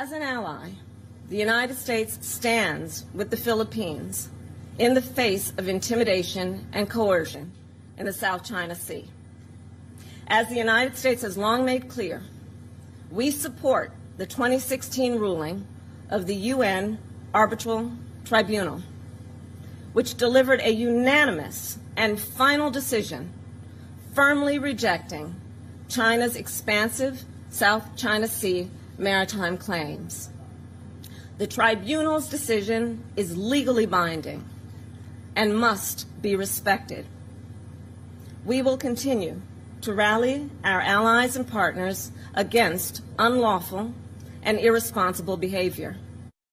As an ally, the United States stands with the Philippines in the face of intimidation and coercion in the South China Sea. As the United States has long made clear, we support the 2016 ruling of the UN Arbitral Tribunal, which delivered a unanimous and final decision firmly rejecting China's expansive South China Sea maritime claims. The tribunal's decision is legally binding and must be respected. We will continue to rally our allies and partners against unlawful and irresponsible behavior.